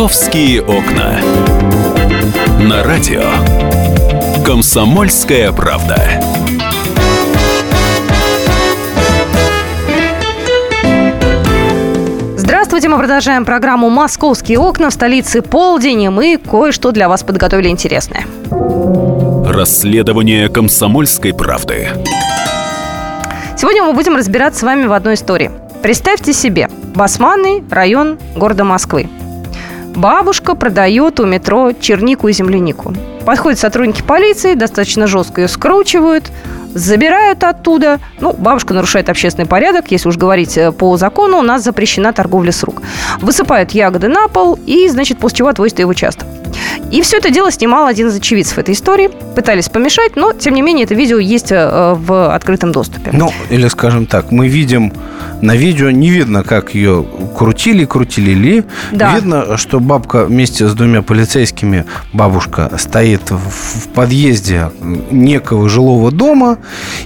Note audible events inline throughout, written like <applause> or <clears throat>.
«Московские окна». На радио «Комсомольская правда». Здравствуйте, мы продолжаем программу «Московские окна» в столице полдень, и мы кое-что для вас подготовили интересное. Расследование «Комсомольской правды». Сегодня мы будем разбираться с вами в одной истории. Представьте себе, Басманный район города Москвы. Бабушка продает у метро чернику и землянику. Подходят сотрудники полиции, достаточно жестко ее скручивают, забирают оттуда. Ну, бабушка нарушает общественный порядок, если уж говорить э, по закону, у нас запрещена торговля с рук. Высыпают ягоды на пол и, значит, после чего отвозят ее в участок. И все это дело снимал один из очевидцев этой истории. Пытались помешать, но, тем не менее, это видео есть э, в открытом доступе. Ну, или, скажем так, мы видим на видео, не видно, как ее крутили, крутили ли. Да. Видно, что бабка вместе с двумя полицейскими, бабушка стоит в подъезде некого жилого дома,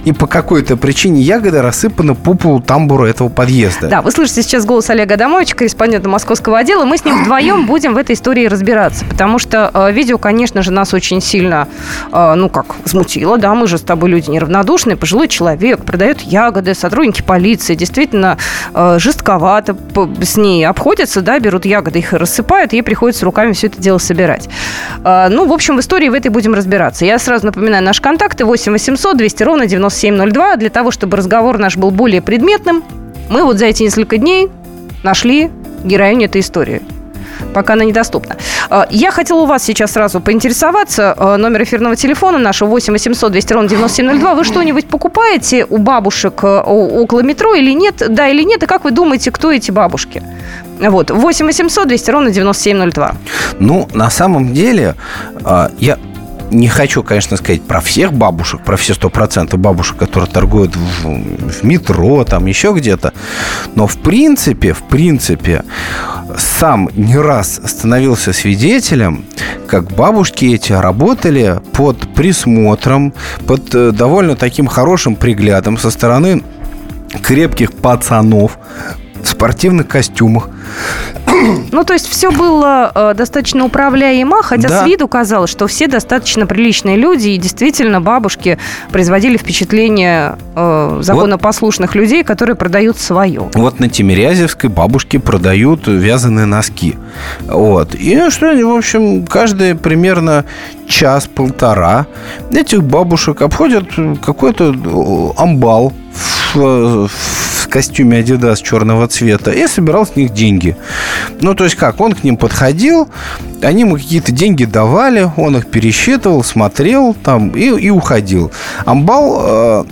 и по какой-то причине ягоды рассыпаны по полу тамбура этого подъезда. Да, вы слышите сейчас голос Олега Адамовича, корреспондента московского отдела. Мы с ним вдвоем будем в этой истории разбираться, потому что видео, конечно же, нас очень сильно, э, ну как, смутило, да, мы же с тобой люди неравнодушные, пожилой человек, продает ягоды, сотрудники полиции, действительно э, жестковато с ней обходятся, да, берут ягоды, их рассыпают, ей приходится руками все это дело собирать. Ну, в общем, в истории в этой будем разбираться. Я сразу напоминаю наши контакты 8 800 200 ровно 9702. Для того, чтобы разговор наш был более предметным, мы вот за эти несколько дней нашли героиню этой истории пока она недоступна. А, я хотела у вас сейчас сразу поинтересоваться. А, номер эфирного телефона нашего 8 800 200 ровно 9702. Вы что-нибудь покупаете у бабушек а, около метро или нет? Да или нет? И как вы думаете, кто эти бабушки? Вот, 8 800 200 ровно 9702. Ну, на самом деле, я не хочу, конечно, сказать про всех бабушек, про все сто процентов бабушек, которые торгуют в, в метро, там еще где-то. Но в принципе, в принципе, сам не раз становился свидетелем, как бабушки эти работали под присмотром, под э, довольно таким хорошим приглядом со стороны крепких пацанов спортивных костюмах, ну, то есть все было э, достаточно управляемо, хотя да. с виду казалось, что все достаточно приличные люди, и действительно бабушки производили впечатление э, законопослушных вот. людей, которые продают свое. Вот на Тимирязевской бабушки продают вязаные носки. Вот. И что они, в общем, каждые примерно час-полтора этих бабушек обходят какой-то э, амбал в, в костюме Adidas черного цвета и собирал с них деньги. Ну, то есть как? Он к ним подходил, они ему какие-то деньги давали, он их пересчитывал, смотрел там и, и уходил. Амбал, э,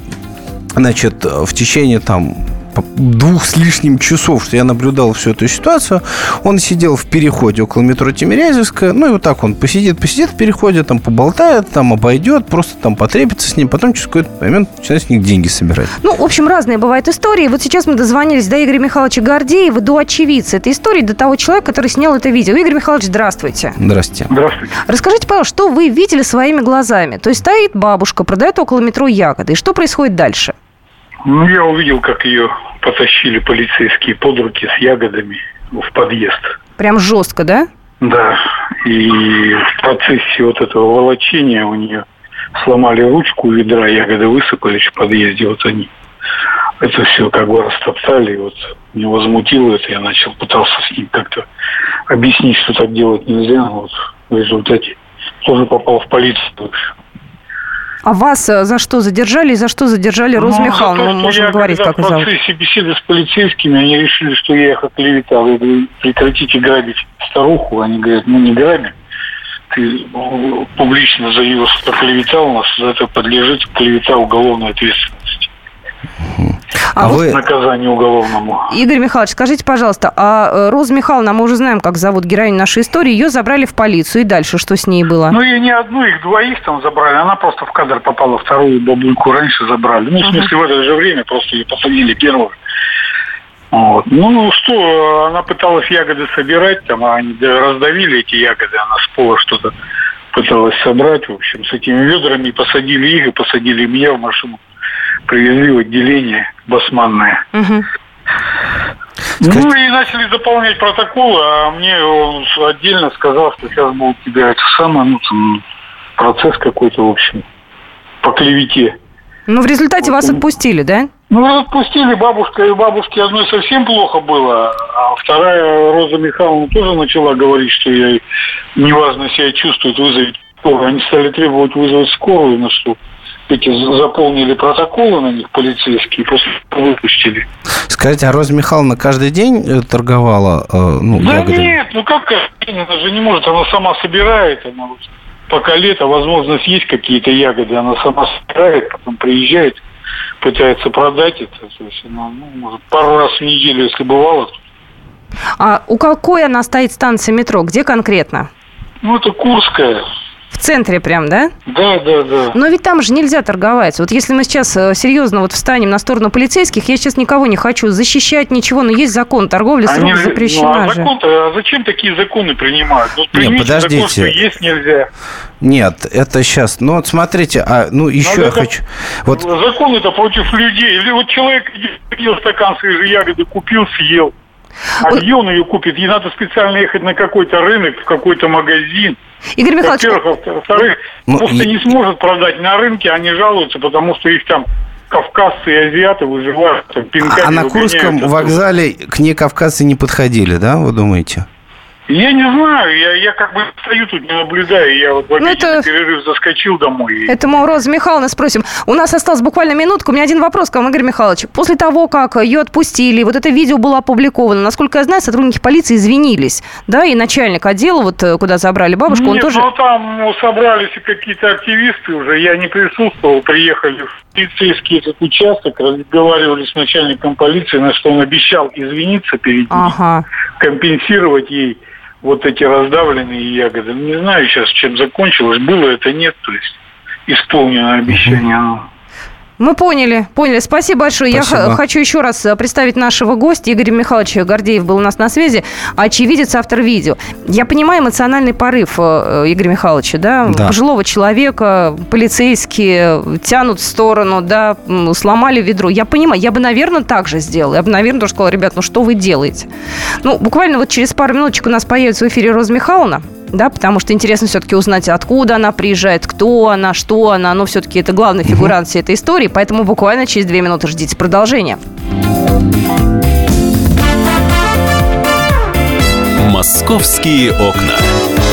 значит, в течение там двух с лишним часов, что я наблюдал всю эту ситуацию, он сидел в переходе около метро Тимирязевская, ну и вот так он посидит, посидит в переходе, там поболтает, там обойдет, просто там потрепится с ним, потом через какой-то момент начинает с них деньги собирать. Ну, в общем, разные бывают истории. Вот сейчас мы дозвонились до Игоря Михайловича Гордеева, до очевидца этой истории, до того человека, который снял это видео. Игорь Михайлович, здравствуйте. Здравствуйте. Здравствуйте. Расскажите, пожалуйста, что вы видели своими глазами? То есть стоит бабушка, продает около метро ягоды. И что происходит дальше? Ну, я увидел, как ее потащили полицейские под руки с ягодами в подъезд. Прям жестко, да? Да. И в процессе вот этого волочения у нее сломали ручку ведра, ягоды высыпались в подъезде, вот они. Это все как бы растоптали, и вот меня возмутило это, я начал, пытался с ним как-то объяснить, что так делать нельзя, но вот в результате тоже попал в полицию. А вас э, за что задержали и за что задержали Розу ну? Мы можем я, говорить, как вы зовут. В процессе беседы с полицейскими они решили, что я их оклеветал. Я говорю, прекратите грабить старуху. Они говорят, ну не грабим. Ты ну, публично заявил, что оклеветал нас, за это подлежит клевета уголовной ответственности. А, а вы... Наказание уголовному. Игорь Михайлович, скажите, пожалуйста, а э, Роза Михайловна, мы уже знаем, как зовут героиню нашей истории, ее забрали в полицию, и дальше что с ней было? Ну, и не одну, их двоих там забрали, она просто в кадр попала, вторую бабульку раньше забрали. Ну, в смысле, uh-huh. в это же время просто ее посадили первую. Вот. Ну что, она пыталась ягоды собирать, там а они раздавили эти ягоды, она с пола что-то пыталась собрать, в общем, с этими ведрами посадили их и посадили меня в машину привезли в отделение басманное. Угу. Ну и начали заполнять протоколы, а мне он отдельно сказал, что сейчас будет у тебя это самое, ну там процесс какой-то, в общем, по клевете. Ну, в результате вас Вот. отпустили, да? Ну, отпустили бабушка, и бабушке одной совсем плохо было, а вторая, Роза Михайловна, тоже начала говорить, что я неважно себя чувствует, вызовет скорую. Они стали требовать вызвать скорую, на что эти за- заполнили протоколы на них полицейские, после этого выпустили. Скажите, а Роза Михайловна каждый день э, торговала э, ну, Да ягодами? нет, ну как каждый день, она же не может, она сама собирает, она вот пока лето, возможность есть какие-то ягоды, она сама собирает, потом приезжает, пытается продать это, то есть она, ну, может, пару раз в неделю, если бывало, А у какой она стоит станции метро? Где конкретно? ну это Курская, В центре прям, да? да, да, да. Но ведь там же нельзя торговать. Вот если мы сейчас э, серьезно вот встанем на сторону полицейских, я сейчас никого не хочу защищать, ничего, но есть закон, торговля с Они запрещена ну, а же. закон-то, а зачем такие законы принимают? Ну, примите подождите. закон, что есть нельзя. Нет, это сейчас. Ну вот смотрите, а ну еще Надо я это- хочу. Вот Закон это против людей. Или вот человек съел стакан свежей ягоды, купил, съел. А Ой. где он ее купит? Ей надо специально ехать на какой-то рынок, в какой-то магазин. Игорь Михайлович, Во-первых, а во-вторых, Ну, просто и- не сможет продать на рынке, они жалуются, потому что их там кавказцы и азиаты выживают, там, пинками а на Курском вокзале к ней кавказцы не подходили, да, вы думаете? Я не знаю, я, я как бы стою тут, не наблюдаю, я вот в Ну, это- перерыв заскочил домой. Это мы у Розы Михайловны спросим. У нас осталась буквально минутка. У меня один вопрос к вам, Игорь Михайлович. После того, как ее отпустили, вот это видео было опубликовано, насколько я знаю, сотрудники полиции извинились, да, и начальник отдела, вот э, куда забрали бабушку, он Нет, тоже... ну там ну, собрались и какие-то активисты уже, я не присутствовал, приехали в полицейский этот участок, разговаривали с начальником полиции, на что он обещал извиниться перед ней, Ага. компенсировать ей вот эти раздавленные ягоды. Ну, Не знаю сейчас, чем закончилось, было это нет, то есть исполнено обещание. оно. Мы поняли, поняли. Спасибо большое. Я Спасибо. х- хочу еще раз э, представить нашего гостя. Игорь Михайлович Гордеев был у нас на связи. Очевидец, автор видео. Я понимаю эмоциональный порыв э, Игоря Михайловича, да? Да. Пожилого человека, полицейские тянут в сторону, да, сломали ведро. Я понимаю, я бы, наверное, так же сделала. Я бы, наверное, тоже сказала, ребят, ну что вы делаете? Ну, буквально вот через пару минуточек у нас появится в эфире Роза Михайловна. Да, потому что интересно все-таки узнать, откуда она приезжает, кто она, что она. Но все-таки это главный фигурант всей этой истории. Поэтому буквально через две минуты ждите продолжения. Московские окна.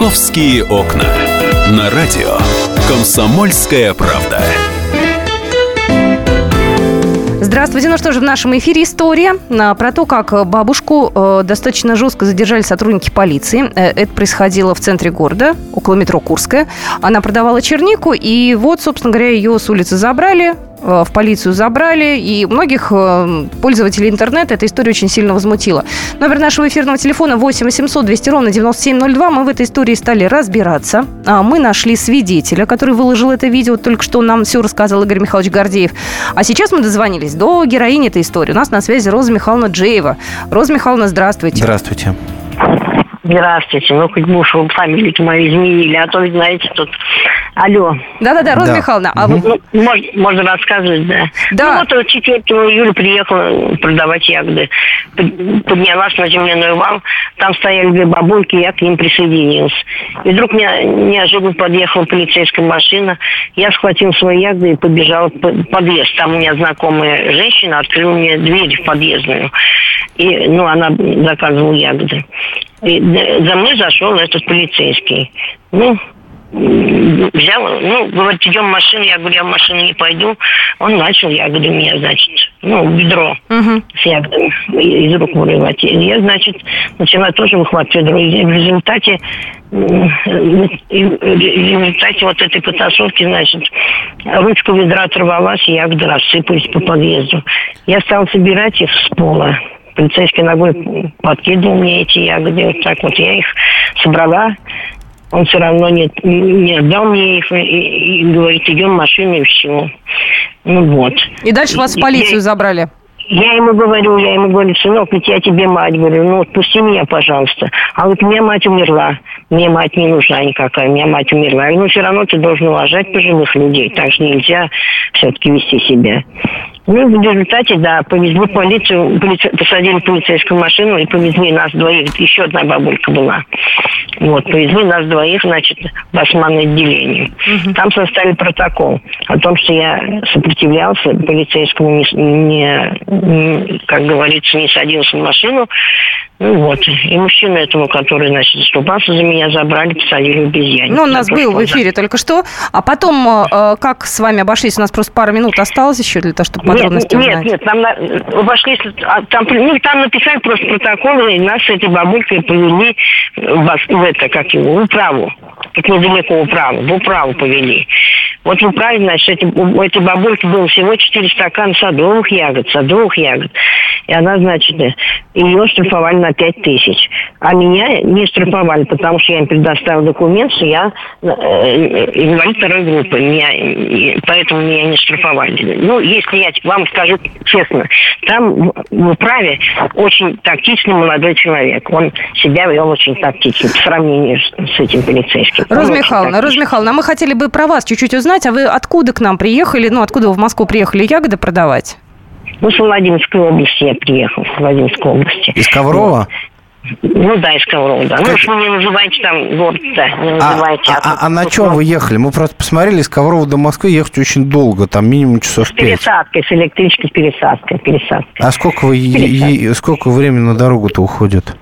Московские окна. На радио. Комсомольская правда. Здравствуйте. Ну что же, в нашем эфире история а, про то, как бабушку э, достаточно жестко задержали сотрудники полиции. Э, Это происходило в центре города, около метро Курская. Она продавала чернику, и вот, собственно говоря, ее с улицы забрали, в полицию забрали, и многих э, пользователей интернета эта история очень сильно возмутила. Номер нашего эфирного телефона 8 800 200 ровно 9702. Мы в этой истории стали разбираться. А, Мы нашли свидетеля, который выложил это видео. Только что нам все рассказал Игорь Михайлович Гордеев. А сейчас мы дозвонились до героини этой истории. У нас на связи Роза Михайловна Джеева. Роза Михайловна, здравствуйте. Здравствуйте. Здравствуйте. Ну, хоть бы уж вы фамилию мою изменили, а то, ведь, знаете, тут... Алло. Да-да-да, Роза Да. Михайловна, а вы... Ну, можно, можно рассказывать, да. Да. Ну, вот вот 4 июля приехала продавать ягоды. Под- Поднялась на земляной вал. Там стояли две бабульки, я к ним присоединилась. И вдруг мне неожиданно подъехала полицейская машина. Я схватила свои ягоды и побежала в подъезд. Там у меня знакомая женщина открыла мне дверь в подъездную. И, ну, она заказывала ягоды. И за мной зашел этот полицейский. Ну, взял, ну, говорит, идем в машину. Я говорю, я в машину не пойду. Он начал ягоды у меня, значит, ну, ведро Мгм. с ягодами из рук вырывать. И я, значит, начала тоже выхватывать ведро. И в результате и в результате вот этой потасовки, значит, ручку ведра оторвалась, и ягоды рассыпались по подъезду. Я стала собирать их с пола. Полицейский ногой подкидывал мне эти ягоды. Вот так вот я их собрала. Он все равно не, не отдал мне их и, и, и говорит, идем в машину и все. Ну вот. И дальше вас в полицию Я- забрали. я ему говорю, я ему говорю, сынок, ведь я тебе мать, говорю, ну отпусти меня, пожалуйста. А вот у меня мать умерла, мне мать не нужна никакая, у меня мать умерла. Я говорю, ну все равно ты должен уважать пожилых людей, так же нельзя все-таки вести себя. Ну, в результате, да, повезли в полицию, посадили полицейскую машину и повезли нас двоих. Еще одна бабулька была. Вот, повезли нас двоих, значит, в османное отделение. Там составили протокол о том, что я сопротивлялся полицейскому, не, не- не, как говорится, не садился в машину. Ну вот. И мужчину этому, который, значит, заступался за меня, забрали, посадили в обезьяне. Ну, у нас был в эфире только что. А потом, э, как с вами обошлись? У нас просто пара минут осталось еще для того, чтобы подробности нет, узнать. нет, нет, там, на- обошлись, а, там, ну, там написали просто протокол, и нас с этой бабулькой повели в, в это, как его, в управу. Тут недалеко управу, в управу повели. Вот в управе, значит, эти, у этой бабульки было всего 4 стакана садовых ягод, садовых ягод. И она, значит, э, ее штрафовали на 5 тысяч. А меня не штрафовали, потому что я им предоставил документ, что я э, э, инвалид второй группы. Меня, поэтому меня не штрафовали. Ну, если я вам скажу честно, там в- управе очень тактичный молодой человек. Он себя вел очень тактично по сравнению с, этим полицейским. Роза Михайловна, Роза. Михайловна, а мы хотели бы про вас чуть-чуть узнать. А вы откуда к нам приехали? Ну, откуда вы в Москву приехали ягоды продавать? Ну, с Владимирской области я приехал, с Владимирской области. Из Коврова? Ну да, из Коврова, да. Ну, уж вы не называйте там город, да, не А, называйте. а- а на чем вы ехали? Мы просто посмотрели, из Коврова до Москвы ехать очень долго, там минимум часов С пять. пересадкой, с электричкой, с пересадкой, пересадкой. А сколько, вы, е- е- сколько времени на дорогу-то уходит?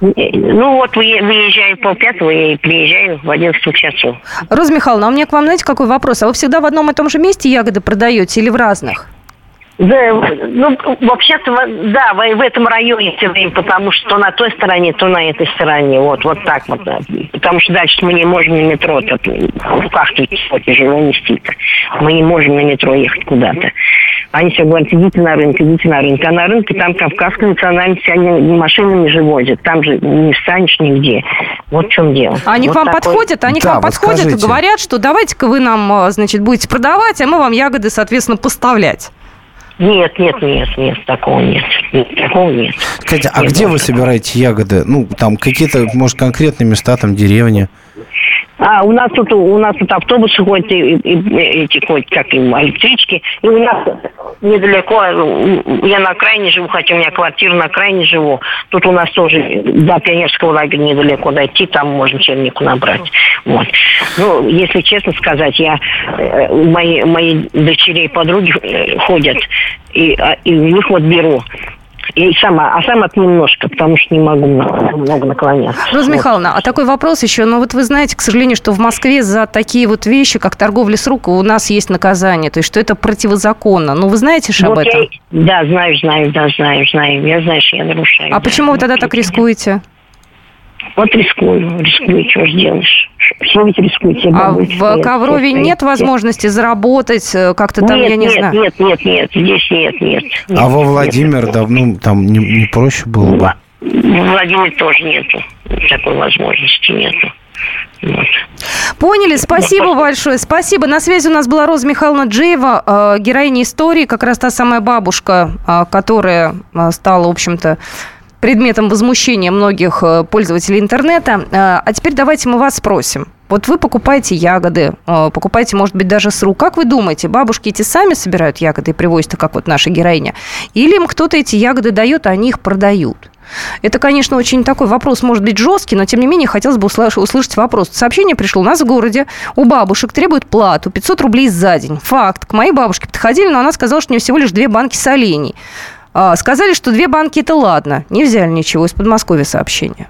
Ну вот вы- выезжаю полпятого и приезжаю в 11 часов. Роза Михайловна, а у меня к вам, знаете, какой вопрос? А вы всегда в одном и том же месте ягоды продаете или в разных? Да, ну, вообще-то, во- да, в, в этом районе все время, потому что то на той стороне, то на этой стороне. Вот, вот так вот. да. Потому что дальше мы не можем на метро, так, в руках тут вот, тяжело нести-то. Мы не можем на метро ехать куда-то. Они все говорят, идите на рынок, идите на рынок. А на рынке там кавказская национальность, они машинами же возят. Там же не встанешь нигде. Вот в чем дело. А они Вот к вам такой- подходят, они к Да, вам вот подходят и скажите. говорят, что давайте-ка вы нам, а, значит, будете продавать, а мы вам ягоды, соответственно, поставлять. Нет, нет, нет, нет, такого нет. Нет, такого нет. Скажите, а Нет, где вы собираете ягоды? Ну, там какие-то, может, конкретные места, там деревни? А у нас тут у нас тут автобусы ходят и, и- и эти ходят, как им, электрички. И у нас недалеко, э, я на окраине живу, хотя у меня квартира на окраине живу. Тут у нас тоже до пионерского лагеря недалеко дойти, там можно чернику набрать. Вот. Ну, если честно сказать, я э, мои, мои дочерей подруги э, ходят, и, а, и у них вот беру. И сама, а сама немножко, потому что не могу много, много наклоняться. Роза Вот. Михайловна, а такой вопрос еще. Ну, вот вы знаете, к сожалению, что в Москве за такие вот вещи, как торговля с рук, у нас есть наказание. То есть, что это противозаконно. Ну, вы знаете же об Вот этом? я- да, знаю, знаю, да, знаю, знаю. Я знаю, что я нарушаю. А да. почему вы тогда так рискуете? Вот рискую, рискую, что ж делаешь. Все ведь рискуете. А в Коврове нет стоят. возможности заработать э, как-то там, нет, я не нет, знаю. нет, нет, нет, здесь нет, нет. А нет, во нет. Владимир давно там не, не проще было бы? В Владимире тоже нету. Такой возможности нету. Вот. Поняли, спасибо большое. Спасибо. На связи у нас была Роза Михайловна Джеева, э, героиня истории, как раз та самая бабушка, э, которая стала, в общем-то, предметом возмущения многих э, пользователей интернета. Э, А теперь давайте мы вас спросим. Вот вы покупаете ягоды, э, покупаете, может быть, даже с рук. Как вы думаете, бабушки эти сами собирают ягоды и привозят, как вот наша героиня? Или им кто-то эти ягоды дает, а они их продают? Это, конечно, очень такой вопрос, может быть, жесткий, но, тем не менее, хотелось бы услыш- услышать вопрос. Сообщение пришло. У нас в городе у бабушек требуют плату 500 рублей за день. Факт. К моей бабушке подходили, но она сказала, что у нее всего лишь две банки солений. А, Сказали, что две банки – это ладно. Не взяли ничего. Из Подмосковья сообщение.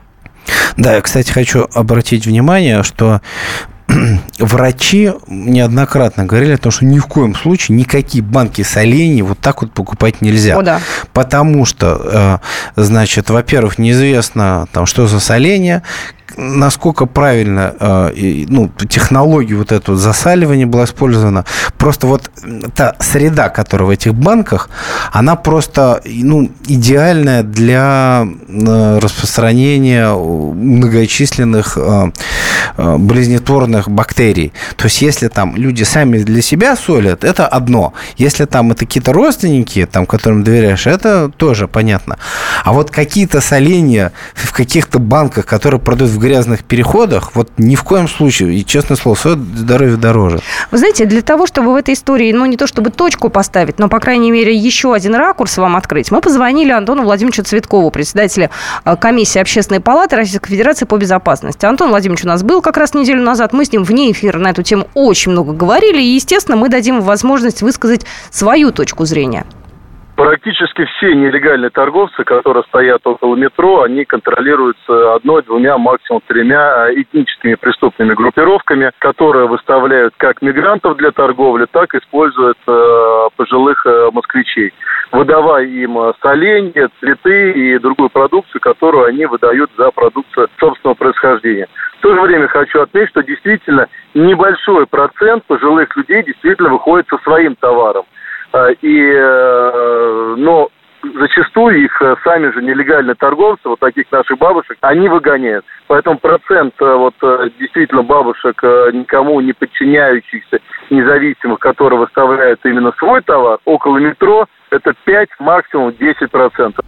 Да, я, кстати, хочу обратить внимание, что <clears throat> врачи неоднократно говорили о том, что ни в коем случае никакие банки солений вот так вот покупать нельзя. О, да. Потому что, э, значит, во-первых, неизвестно, там, что за соление, насколько правильно э, ну, технология вот этого засаливания была использована. Просто вот та среда, которая в этих банках, она просто ну, идеальная для э, распространения многочисленных э, э, болезнетворных бактерий. То есть, если там люди сами для себя солят, это одно. Если там это какие-то родственники, там, которым доверяешь, это тоже понятно. А вот какие-то соления в каких-то банках, которые продают в грязных переходах, вот ни в коем случае, и честное слово, свое здоровье дороже. Вы знаете, для того, чтобы в этой истории, ну, не то чтобы точку поставить, но, по крайней мере, еще один ракурс вам открыть, мы позвонили Антону Владимировичу Цветкову, председателю э, комиссии Общественной палаты Российской Федерации по безопасности. Антон Владимирович у нас был как раз неделю назад, мы с ним вне эфира на эту тему очень много говорили, и, естественно, мы дадим возможность высказать свою точку зрения. Практически все нелегальные торговцы, которые стоят около метро, они контролируются одной, двумя, максимум тремя этническими преступными группировками, которые выставляют как мигрантов для торговли, так и используют э, пожилых э, москвичей, выдавая им соленья, цветы и другую продукцию, которую они выдают за продукцию собственного происхождения. В то же время хочу отметить, что действительно небольшой процент пожилых людей действительно выходит со своим товаром. А, и, э, но зачастую их э, сами же нелегальные торговцы, вот таких наших бабушек, они выгоняют. Поэтому процент э, вот действительно бабушек, никому не подчиняющихся, независимых, которые выставляют именно свой товар, около метро, это 5, максимум 10 процентов.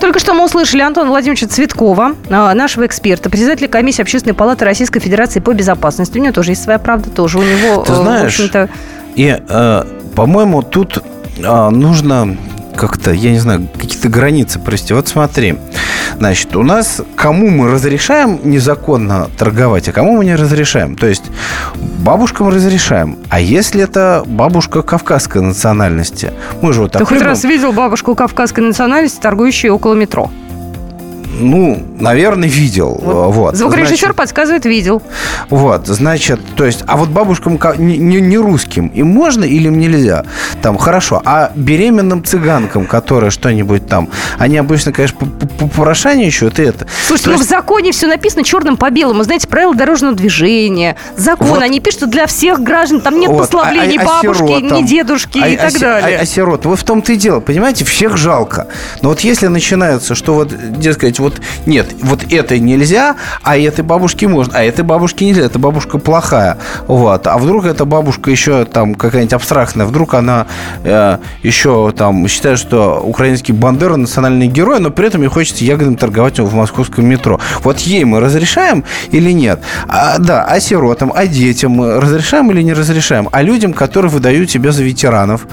Только что мы услышали Антона Владимировича Цветкова, нашего эксперта, председателя комиссии Общественной палаты Российской Федерации по безопасности. У него тоже есть своя правда, тоже у него, Ты знаешь, в общем-то... И по-моему, тут а, нужно как-то, я не знаю, какие-то границы провести. Вот смотри, значит, у нас кому мы разрешаем незаконно торговать, а кому мы не разрешаем. То есть бабушкам разрешаем. А если это бабушка кавказской национальности? Мы же вот так Ты хоть раз видел бабушку кавказской национальности, торгующую около метро? Ну, наверное, видел. Вот. вот. Звукорежиссер значит, подсказывает, видел. Вот, значит, то есть, а вот бабушкам не, не, не русским им можно или им нельзя? Там, хорошо. А беременным цыганкам, которые что-нибудь там, они обычно, конечно, попрошайничают и это. Слушайте, ну есть... в законе все написано черным по белому. Знаете, правила дорожного движения, закон. Вот. Они пишут, что для всех граждан там нет вот. послаблений а, а, а бабушки, сиротам, ни дедушки а, и так а, далее. А, а сирот, вы в том-то и дело, понимаете, всех жалко. Но вот если начинается, что вот, дескать, вот нет, вот это нельзя, а этой бабушке можно, а этой бабушке нельзя, эта бабушка плохая. Вот. А вдруг эта бабушка еще там какая-нибудь абстрактная, вдруг она э, еще там считает, что украинский Бандера национальный герой, но при этом ей хочется ягодами торговать в московском метро. Вот ей мы разрешаем или нет? А, да, а сиротам, а детям мы разрешаем или не разрешаем? А людям, которые выдают себя за ветеранов,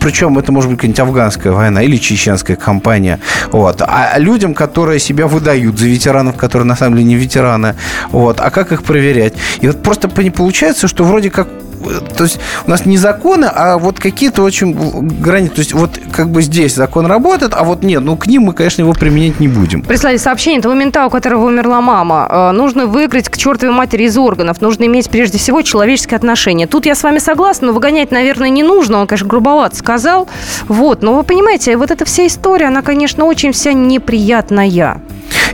причем это может быть какая-нибудь афганская война или чеченская компания, вот, а людям, которые которые себя выдают за ветеранов, которые на самом деле не ветераны. Вот. А как их проверять? И вот просто получается, что вроде как то есть у нас не законы, а вот какие-то очень границы. То есть вот как бы здесь закон работает, а вот нет, ну к ним мы, конечно, его применять не будем. Прислали сообщение, того мента, у которого умерла мама. Э, нужно выиграть к чертовой матери из органов. Нужно иметь прежде всего человеческие отношения. Тут я с вами согласна, но выгонять, наверное, не нужно. Он, конечно, грубовато сказал. Вот, но вы понимаете, вот эта вся история, она, конечно, очень вся неприятная.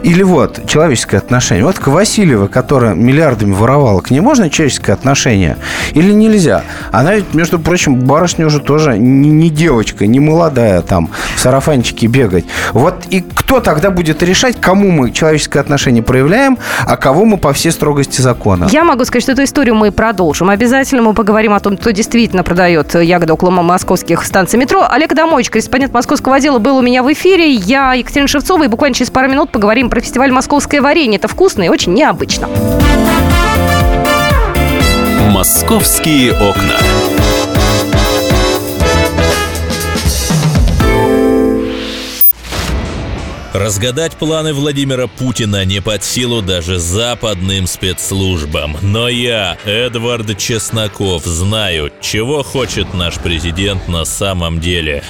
Или вот человеческое отношение. Вот к Васильевой, которая миллиардами воровала, к ней можно человеческое отношение? Или нельзя? Она ведь, между прочим, барышня уже тоже не, не девочка, не молодая там в сарафанчике бегать. Вот и кто тогда будет решать, кому мы человеческое отношение проявляем, а кого мы по всей строгости закона? Я могу сказать, что эту историю мы продолжим. Обязательно мы поговорим о том, кто действительно продает ягоды около московских станций метро. Олег Домович, корреспондент московского отдела, был у меня в эфире. Я Екатерина Шевцова, и буквально через пару минут поговорим говорим про фестиваль «Московское варенье». Это вкусно и очень необычно. «Московские окна». Разгадать планы Владимира Путина не под силу даже западным спецслужбам. Но я, Эдвард Чесноков, знаю, чего хочет наш президент на самом деле.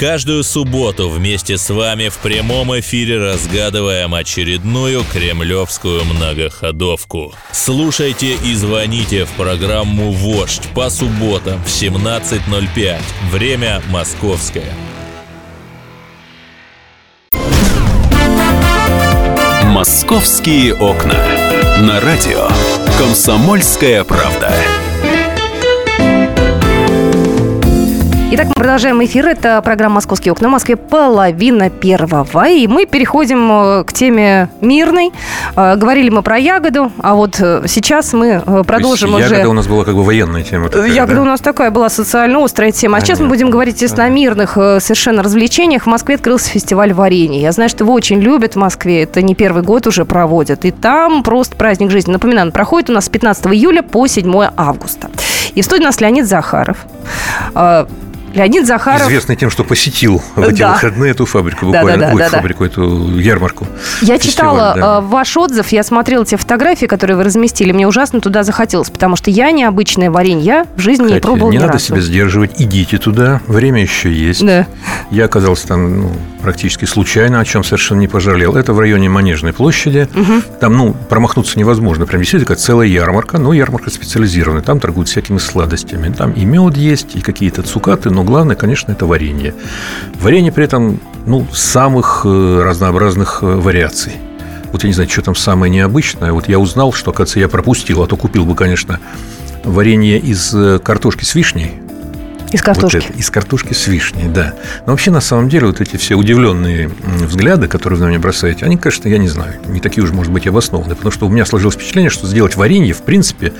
Каждую субботу вместе с вами в прямом эфире разгадываем очередную кремлевскую многоходовку. Слушайте и звоните в программу «Вождь» по субботам в 17.05. Время московское. Московские окна. На радио Комсомольская правда. Итак, мы продолжаем эфир. Это программа «Московские окна». В Москве половина первого. И мы переходим э, к теме мирной. Э, Говорили мы про ягоду, а вот э, сейчас мы продолжим уже... Ягода у нас была как бы военная тема. такая, Ягода да? у нас такая была социально острая тема. А сейчас мы Понятно. будем говорить, естественно, о мирных совершенно развлечениях. В Москве открылся фестиваль варенья. Я знаю, что его очень любят в Москве. Это не первый год уже проводят. И там просто праздник жизни. Напоминаю, он проходит у нас с 15 июля по 7 августа. И в студии у нас Леонид Захаров. Леонид Захаров... Известный тем, что посетил в эти Да. выходные эту фабрику, Да, буквально, да, да, ой, да, да. фабрику, эту ярмарку. Я читала да. э, ваш отзыв, я смотрела те фотографии, которые вы разместили. Мне ужасно туда захотелось, потому что я необычное варенье я в жизни не Катя, пробовала не ни надо разу. себя сдерживать, идите туда, время еще есть. Да. Я оказался там ну, практически случайно, о чем совершенно не пожалел. Это в районе Манежной площади. Там, ну, промахнуться невозможно. Прям действительно такая целая ярмарка, но ярмарка специализированная. Там торгуют всякими сладостями. Там и мед есть, и какие-то цукаты, но главное, конечно, это варенье. Варенье при этом, ну, самых э, разнообразных э, вариаций. Вот я не знаю, что там самое необычное. Вот я узнал, что, оказывается, я пропустил, а то купил бы, конечно, варенье из э, картошки с вишней. Из картошки. Вот это, из картошки с вишней, да. Но вообще, на самом деле, вот эти все удивленные взгляды, которые вы на меня бросаете, они, конечно, я не знаю, не такие уж, может быть, обоснованные. Потому что у меня сложилось впечатление, что сделать варенье, в принципе,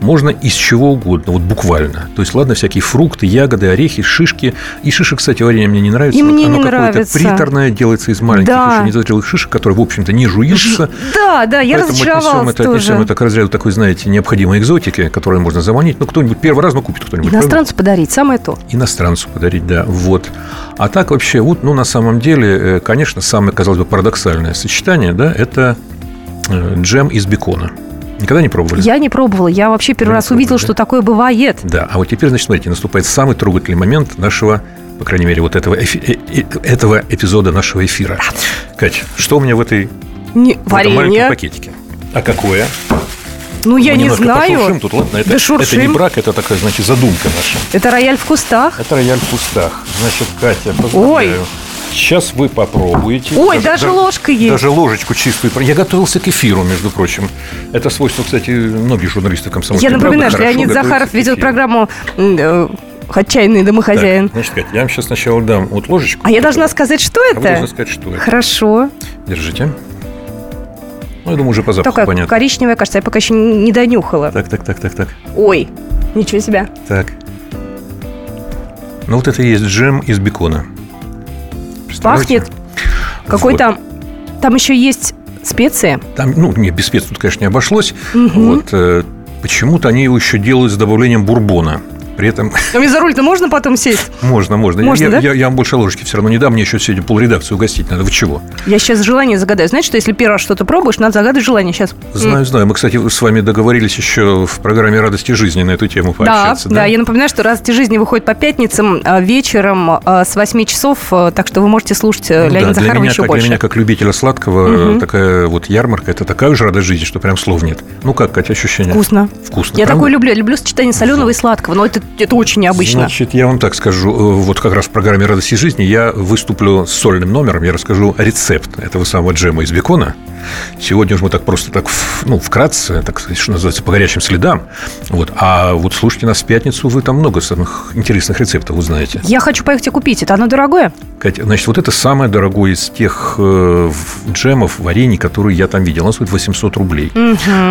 можно из чего угодно, вот буквально. То есть, ладно, всякие фрукты, ягоды, орехи, шишки. И шишек, кстати, варенье мне не нравится. И Вот мне оно не какое-то нравится. приторное, делается из маленьких Да. еще незрелых шишек, которые, в общем-то, не жуются. Да, да, я Поэтому разочаровалась это, тоже. это к разряду такой, знаете, необходимой экзотики, которую можно заманить. Ну, кто-нибудь первый раз, ну, купит кто-нибудь. Иностранцу подарить, самое то. Иностранцу подарить, да, вот. А так вообще, вот, ну, на самом деле, э, конечно, самое, казалось бы, парадоксальное сочетание, да, это э, джем из бекона. Никогда не пробовали? Я не пробовала. Я вообще первый Вы не раз увидела, пробовали, что такое бывает. Да, а вот теперь, значит, смотрите, наступает самый трогательный момент нашего, по крайней мере, вот этого, эфи- э- этого эпизода нашего эфира. Кать, что у меня в этой Не, в этом маленьком варенье. пакетике? А какое? Ну, я Мы не знаю. пошуршим тут, ладно, это, Да это не брак, это такая, значит, задумка наша. Это рояль в кустах. Это рояль в кустах. Значит, Катя, поздравляю. Сейчас вы попробуете. Ой, даже ложка есть. Даже ложечку чистую. Я готовился к эфиру, между прочим. Это свойство, кстати, многих журналистов комсомольской Я напоминаю, что Леонид Захаров ведет программу э, «Отчаянный домохозяин». Так, значит, Катя, я вам сейчас сначала дам вот ложечку. А я должна сказать, что А вы это? должны сказать, что это. Хорошо. Держите. Ну, я думаю, уже по запаху Такая понятно. коричневая, кажется, я пока еще не донюхала. Так, так, так, так, так. Ой, ничего себе. Так. Ну, вот это и есть джем из бекона. Пахнет какой-то... Там еще есть специи. Там, ну, не, без специй тут, конечно, не обошлось. Вот, э, почему-то они его еще делают с добавлением бурбона. При этом А мне за руль-то можно потом сесть? можно, можно. Можно, я, да? я, я вам больше ложечки все равно не дам. Мне еще сегодня полредакции угостить надо. Вы чего? Я сейчас желание загадаю. Знаете, что если первый раз что-то пробуешь, надо загадывать желание сейчас. Знаю, знаю. Мы, кстати, с вами договорились еще в программе «Радости жизни» на эту тему Да, пообщаться. да, я напоминаю, что «Радости жизни» выходит по пятницам а, вечером а, с 8 часов, а, так что вы можете слушать э, Ну да, Леонида для Захарова меня, еще как, больше. Для меня, как любителя сладкого, такая вот ярмарка, это такая же радость жизни, что прям слов нет. Ну как, Катя, ощущения? Вкусно. Вкусно, Я правда? такое люблю. Я люблю сочетание соленого и сладкого, но это, это очень необычно. Значит, я вам так скажу. э, Вот как раз в программе «Радости жизни» я выступлю с сольным номером. Я расскажу рецепт этого самого джема из бекона. Сегодня уж мы так просто так, в- ну, вкратце, так сказать, что называется, по горячим следам. Вот. А вот слушайте нас в пятницу, вы там много самых интересных рецептов узнаете. Я хочу поехать и купить. Это оно дорогое? Катя, значит, вот это самое дорогое из тех э, в- джемов, варений, которые я там видел. Оно стоит 800 рублей.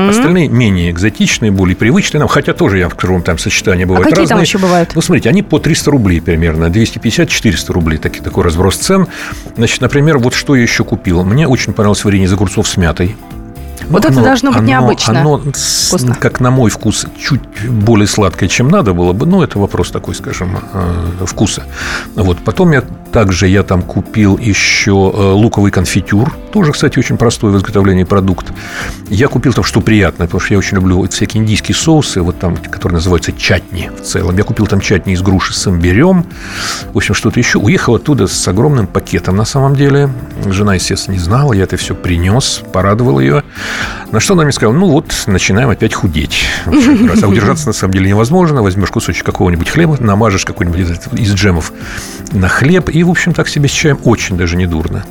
Остальные менее экзотичные, более привычные нам. Хотя тоже, я скажу вам, там сочетания А бывают какие там разные. еще бывают? Ну, смотрите, они по 300 рублей примерно, 250-400 рублей, таки, такой разброс цен. Значит, например, вот что я еще купил. Мне очень понравилось варенье из огурцов с мятой. Вот это должно быть необычно. Оно, Вкусно. как на мой вкус, чуть более сладкое, чем надо было бы. Но это вопрос такой, скажем, э, вкуса. Вот. Потом я также я там купил еще э, луковый конфитюр. Тоже, кстати, очень простой в изготовлении продукт. Я купил там, что приятно, потому что я очень люблю вот всякие индийские соусы, вот там, которые называются чатни в целом. Я купил там чатни из груши с имбирем. В общем, что-то еще. Уехал оттуда с огромным пакетом, на самом деле. Жена, естественно, не знала. Я это все принес, порадовал ее. На что она мне сказала, ну вот, начинаем опять худеть. А удержаться на самом деле невозможно. Возьмешь кусочек какого-нибудь хлеба, намажешь какой-нибудь из джемов на хлеб И, в общем, так себе с чаем очень даже не дурно.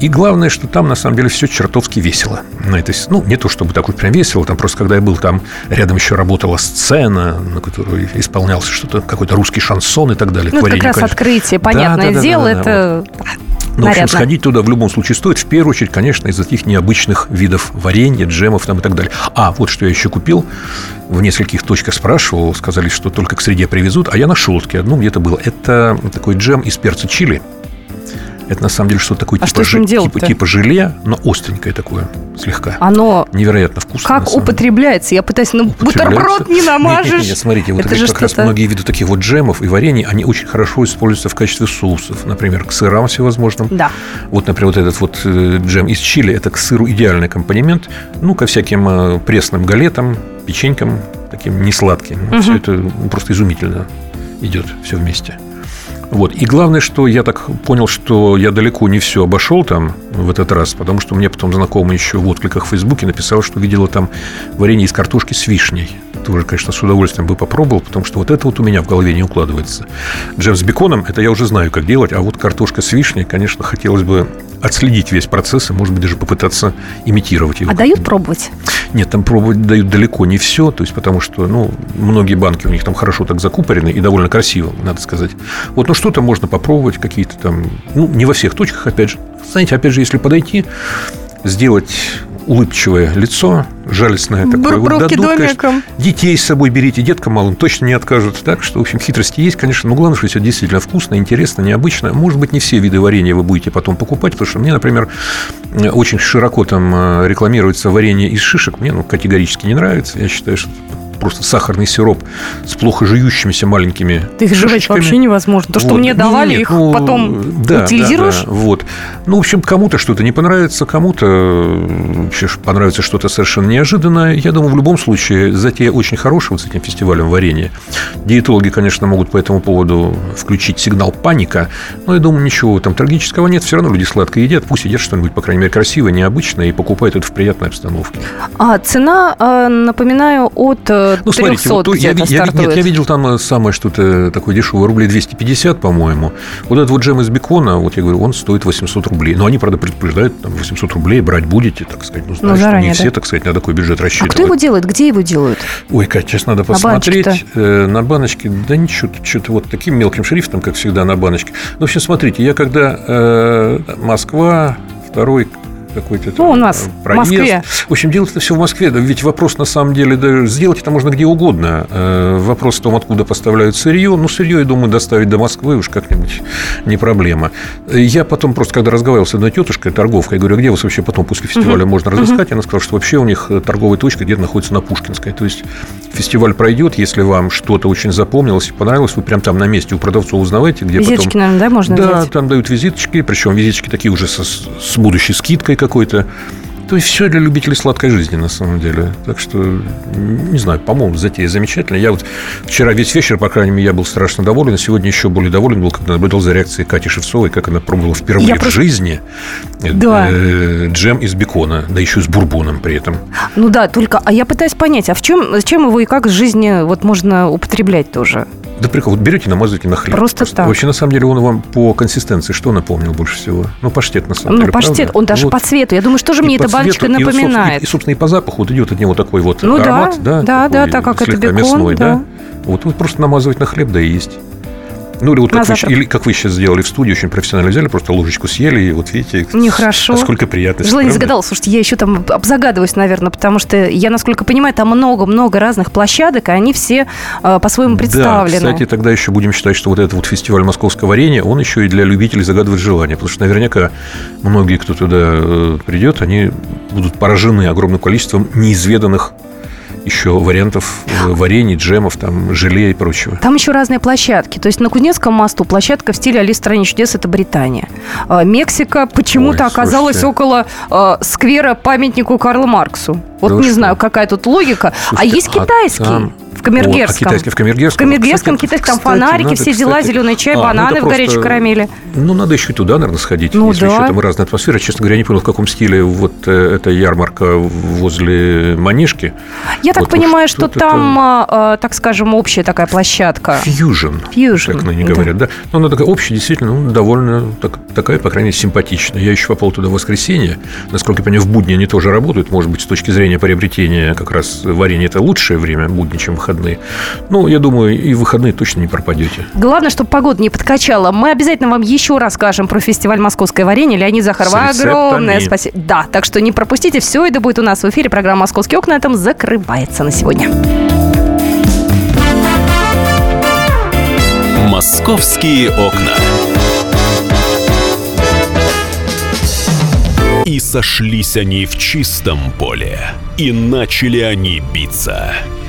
И главное, что там, на самом деле, все чертовски весело. На этой, ну, не то чтобы так вот прям весело, там просто, когда я был там, рядом еще работала сцена, на которой исполнялся что-то, какой-то русский шансон и так далее. Ну, это как раз конечно. открытие, понятное да, да, дело, да, да, это... Вот. Ну, в общем, сходить туда в любом случае стоит. В первую очередь, конечно, из-за таких необычных видов варенья, джемов там и так далее. А, вот что я еще купил. В нескольких точках спрашивал, сказали, что только к среде привезут. А я нашел таки одну, где-то было. Это такой джем из перца чили. Это на самом деле что-то такое а типа, что типа, типа желе, но остренькое такое слегка. Оно невероятно вкусно. Как употребляется? Я пытаюсь, ну бутерброд не <laughs> намажешь. Нет, нет, нет смотрите, вот это как раз многие виды таких вот джемов и варений, они очень хорошо используются в качестве соусов, например, к сырам всевозможным. Да. Вот, например, вот этот вот э, джем из чили, это к сыру идеальный компонент. Ну, ко всяким э, пресным галетам, печенькам, таким несладким. Угу. Все это просто изумительно идет все вместе. Вот. И главное, что я так понял, что я далеко не все обошел там в этот раз, потому что мне потом знакомый еще в откликах в Фейсбуке написал, что видела там варенье из картошки с вишней. Тоже, конечно, с удовольствием бы попробовал, потому что вот это вот у меня в голове не укладывается. Джем с беконом, это я уже знаю, как делать, а вот картошка с вишней, конечно, хотелось бы отследить весь процесс и, может быть, даже попытаться имитировать его. А дают пробовать? Нет, там пробовать дают далеко не все, то есть потому что, ну, многие банки у них там хорошо так закупорены и довольно красиво, надо сказать. Вот, ну, что-то можно попробовать, какие-то там, ну, не во всех точках, опять же. Знаете, опять же, если подойти, сделать улыбчивое лицо, жалостное такое. Вот дадут, домиком. Конечно, детей с собой берите, деткам малым точно не откажут. Так что, в общем, хитрости есть, конечно, но главное, что все действительно вкусно, интересно, необычно. Может быть, не все виды варенья вы будете потом покупать, потому что мне, например, очень широко там э, рекламируется варенье из шишек. Мне ну, категорически не нравится. Я считаю, что просто сахарный сироп с плохо жующимися маленькими Ты их жевать вообще невозможно. То, что вот. мне давали, нет, их ну, потом да, утилизируешь? Да, да, вот. Ну, в общем, кому-то что-то не понравится, кому-то вообще понравится что-то совершенно неожиданное. Я думаю, в любом случае, затея очень хорошая вот с этим фестивалем варенья. Диетологи, конечно, могут по этому поводу включить сигнал паника, но я думаю, ничего там трагического нет. Все равно люди сладко едят, пусть едят что-нибудь, по крайней мере, красивое, необычное и покупают это в приятной обстановке. А цена, э, напоминаю, от э, ну, смотрите, вот, я, я, нет, я видел там самое что-то такое дешевое, рублей 250, по-моему. Вот этот вот джем из бекона, вот я говорю, он стоит 800 рублей. Но они, правда, предупреждают, там, 800 рублей брать будете, так сказать. Ну, знаешь, ну, заранее, не да? все, так сказать, на такой бюджет рассчитывают. А кто его делает? Где его делают? Ой, Катя, сейчас надо посмотреть. На баночке, э, на баночке да ничего, что-то вот таким мелким шрифтом, как всегда, на баночке. Ну, в общем, смотрите, я когда э, Москва, второй какой-то ну, у нас проезд. в Москве. В общем, делать это все в Москве. Ведь вопрос, на самом деле, да, сделать это можно где угодно. Э, вопрос в том, откуда поставляют сырье. Ну, сырье, я думаю, доставить до Москвы уж как-нибудь не проблема. Я потом просто, когда разговаривал с одной тетушкой, торговкой, я говорю, а где вас вообще потом после фестиваля угу. можно разыскать? Угу. Она сказала, что вообще у них торговая точка где-то находится на Пушкинской. То есть фестиваль пройдет, если вам что-то очень запомнилось и понравилось, вы прям там на месте у продавцов узнавайте, где визиточки, потом... наверное, да, можно Да, взять? там дают визиточки, причем визиточки такие уже со, с будущей скидкой какой-то. То есть все для любителей сладкой жизни, на самом деле. Так что, не знаю, по-моему, затея замечательная. Я вот вчера весь вечер, по крайней мере, я был страшно доволен. А сегодня еще более доволен был, когда наблюдал за реакцией Кати Шевцовой, как она пробовала впервые я в просто... жизни да. Э, джем из бекона, да еще с бурбоном при этом. Ну да, только, а я пытаюсь понять, а в чем, чем его и как в жизни вот можно употреблять тоже? Да прикол, вот берете, намазываете на хлеб. Просто, просто так. Вообще, на самом деле, он вам по консистенции что напомнил больше всего? Ну, паштет, на самом ну, деле, Ну, паштет, правда? он даже вот. по цвету. Я думаю, что же мне эта баночка цвету, напоминает? И, и, собственно, и по запаху вот идет от него такой вот ну, аромат, да, да, да, так как это бекон, мясной, да. да. Вот, вот просто намазывать на хлеб, да и есть. Ну, или вот как вы, или как вы сейчас сделали в студии, очень профессионально взяли, просто ложечку съели, и вот видите, Нехорошо. насколько приятно. Жила не загадала. Слушайте, я еще там обзагадываюсь, наверное, потому что я, насколько понимаю, там много-много разных площадок, и они все э, по-своему представлены. Да, кстати, тогда еще будем считать, что вот этот вот фестиваль московского варенья, он еще и для любителей загадывать желания, потому что наверняка многие, кто туда э, придет, они будут поражены огромным количеством неизведанных еще вариантов э, варений, джемов, там, желе и прочего. Там еще разные площадки. То есть на Кузнецком мосту площадка в стиле Алис стране чудес» – это Британия. А, Мексика почему-то оказалась слушайте. около э, сквера памятнику Карлу Марксу. Вот да не что? знаю, какая тут логика. А слушайте, а есть китайский. А там В Камергерском. Вот, а китайский в Камергерском. В Камергерском, Кстати, китайском кстати, фонарики, надо, все дела, кстати- зеленый чай, А, ну бананы это в горячей просто- карамели. Ну, надо еще и туда, наверное, сходить. Ну если да. еще там разная атмосфера. Честно говоря, я не понял, в каком стиле вот э, эта ярмарка возле Манежки. Я так Вот, понимаю, вот что что-то там, а, а, так скажем, общая такая площадка. Фьюжн. Фьюжн, Как они да. говорят, да. Но она такая общая, действительно, ну, довольно так- такая, по крайней мере, симпатичная. Я еще попал туда в воскресенье. Насколько я понимаю, в будни они тоже работают. Может быть, с точки зрения приобретения как раз варенья это лучшее время будни, чем выходные. Ну, я думаю, и в выходные точно не пропадете. Главное, чтобы погода не подкачала. Мы обязательно вам еще расскажем про фестиваль «Московское варенье». Леонид Захаров, С рецептами. огромное спасибо. Да, так что не пропустите. Все это будет у нас в эфире. Программа «Московские окна» на этом закрывается на сегодня. Московские окна. И сошлись они в чистом поле, и начали они биться.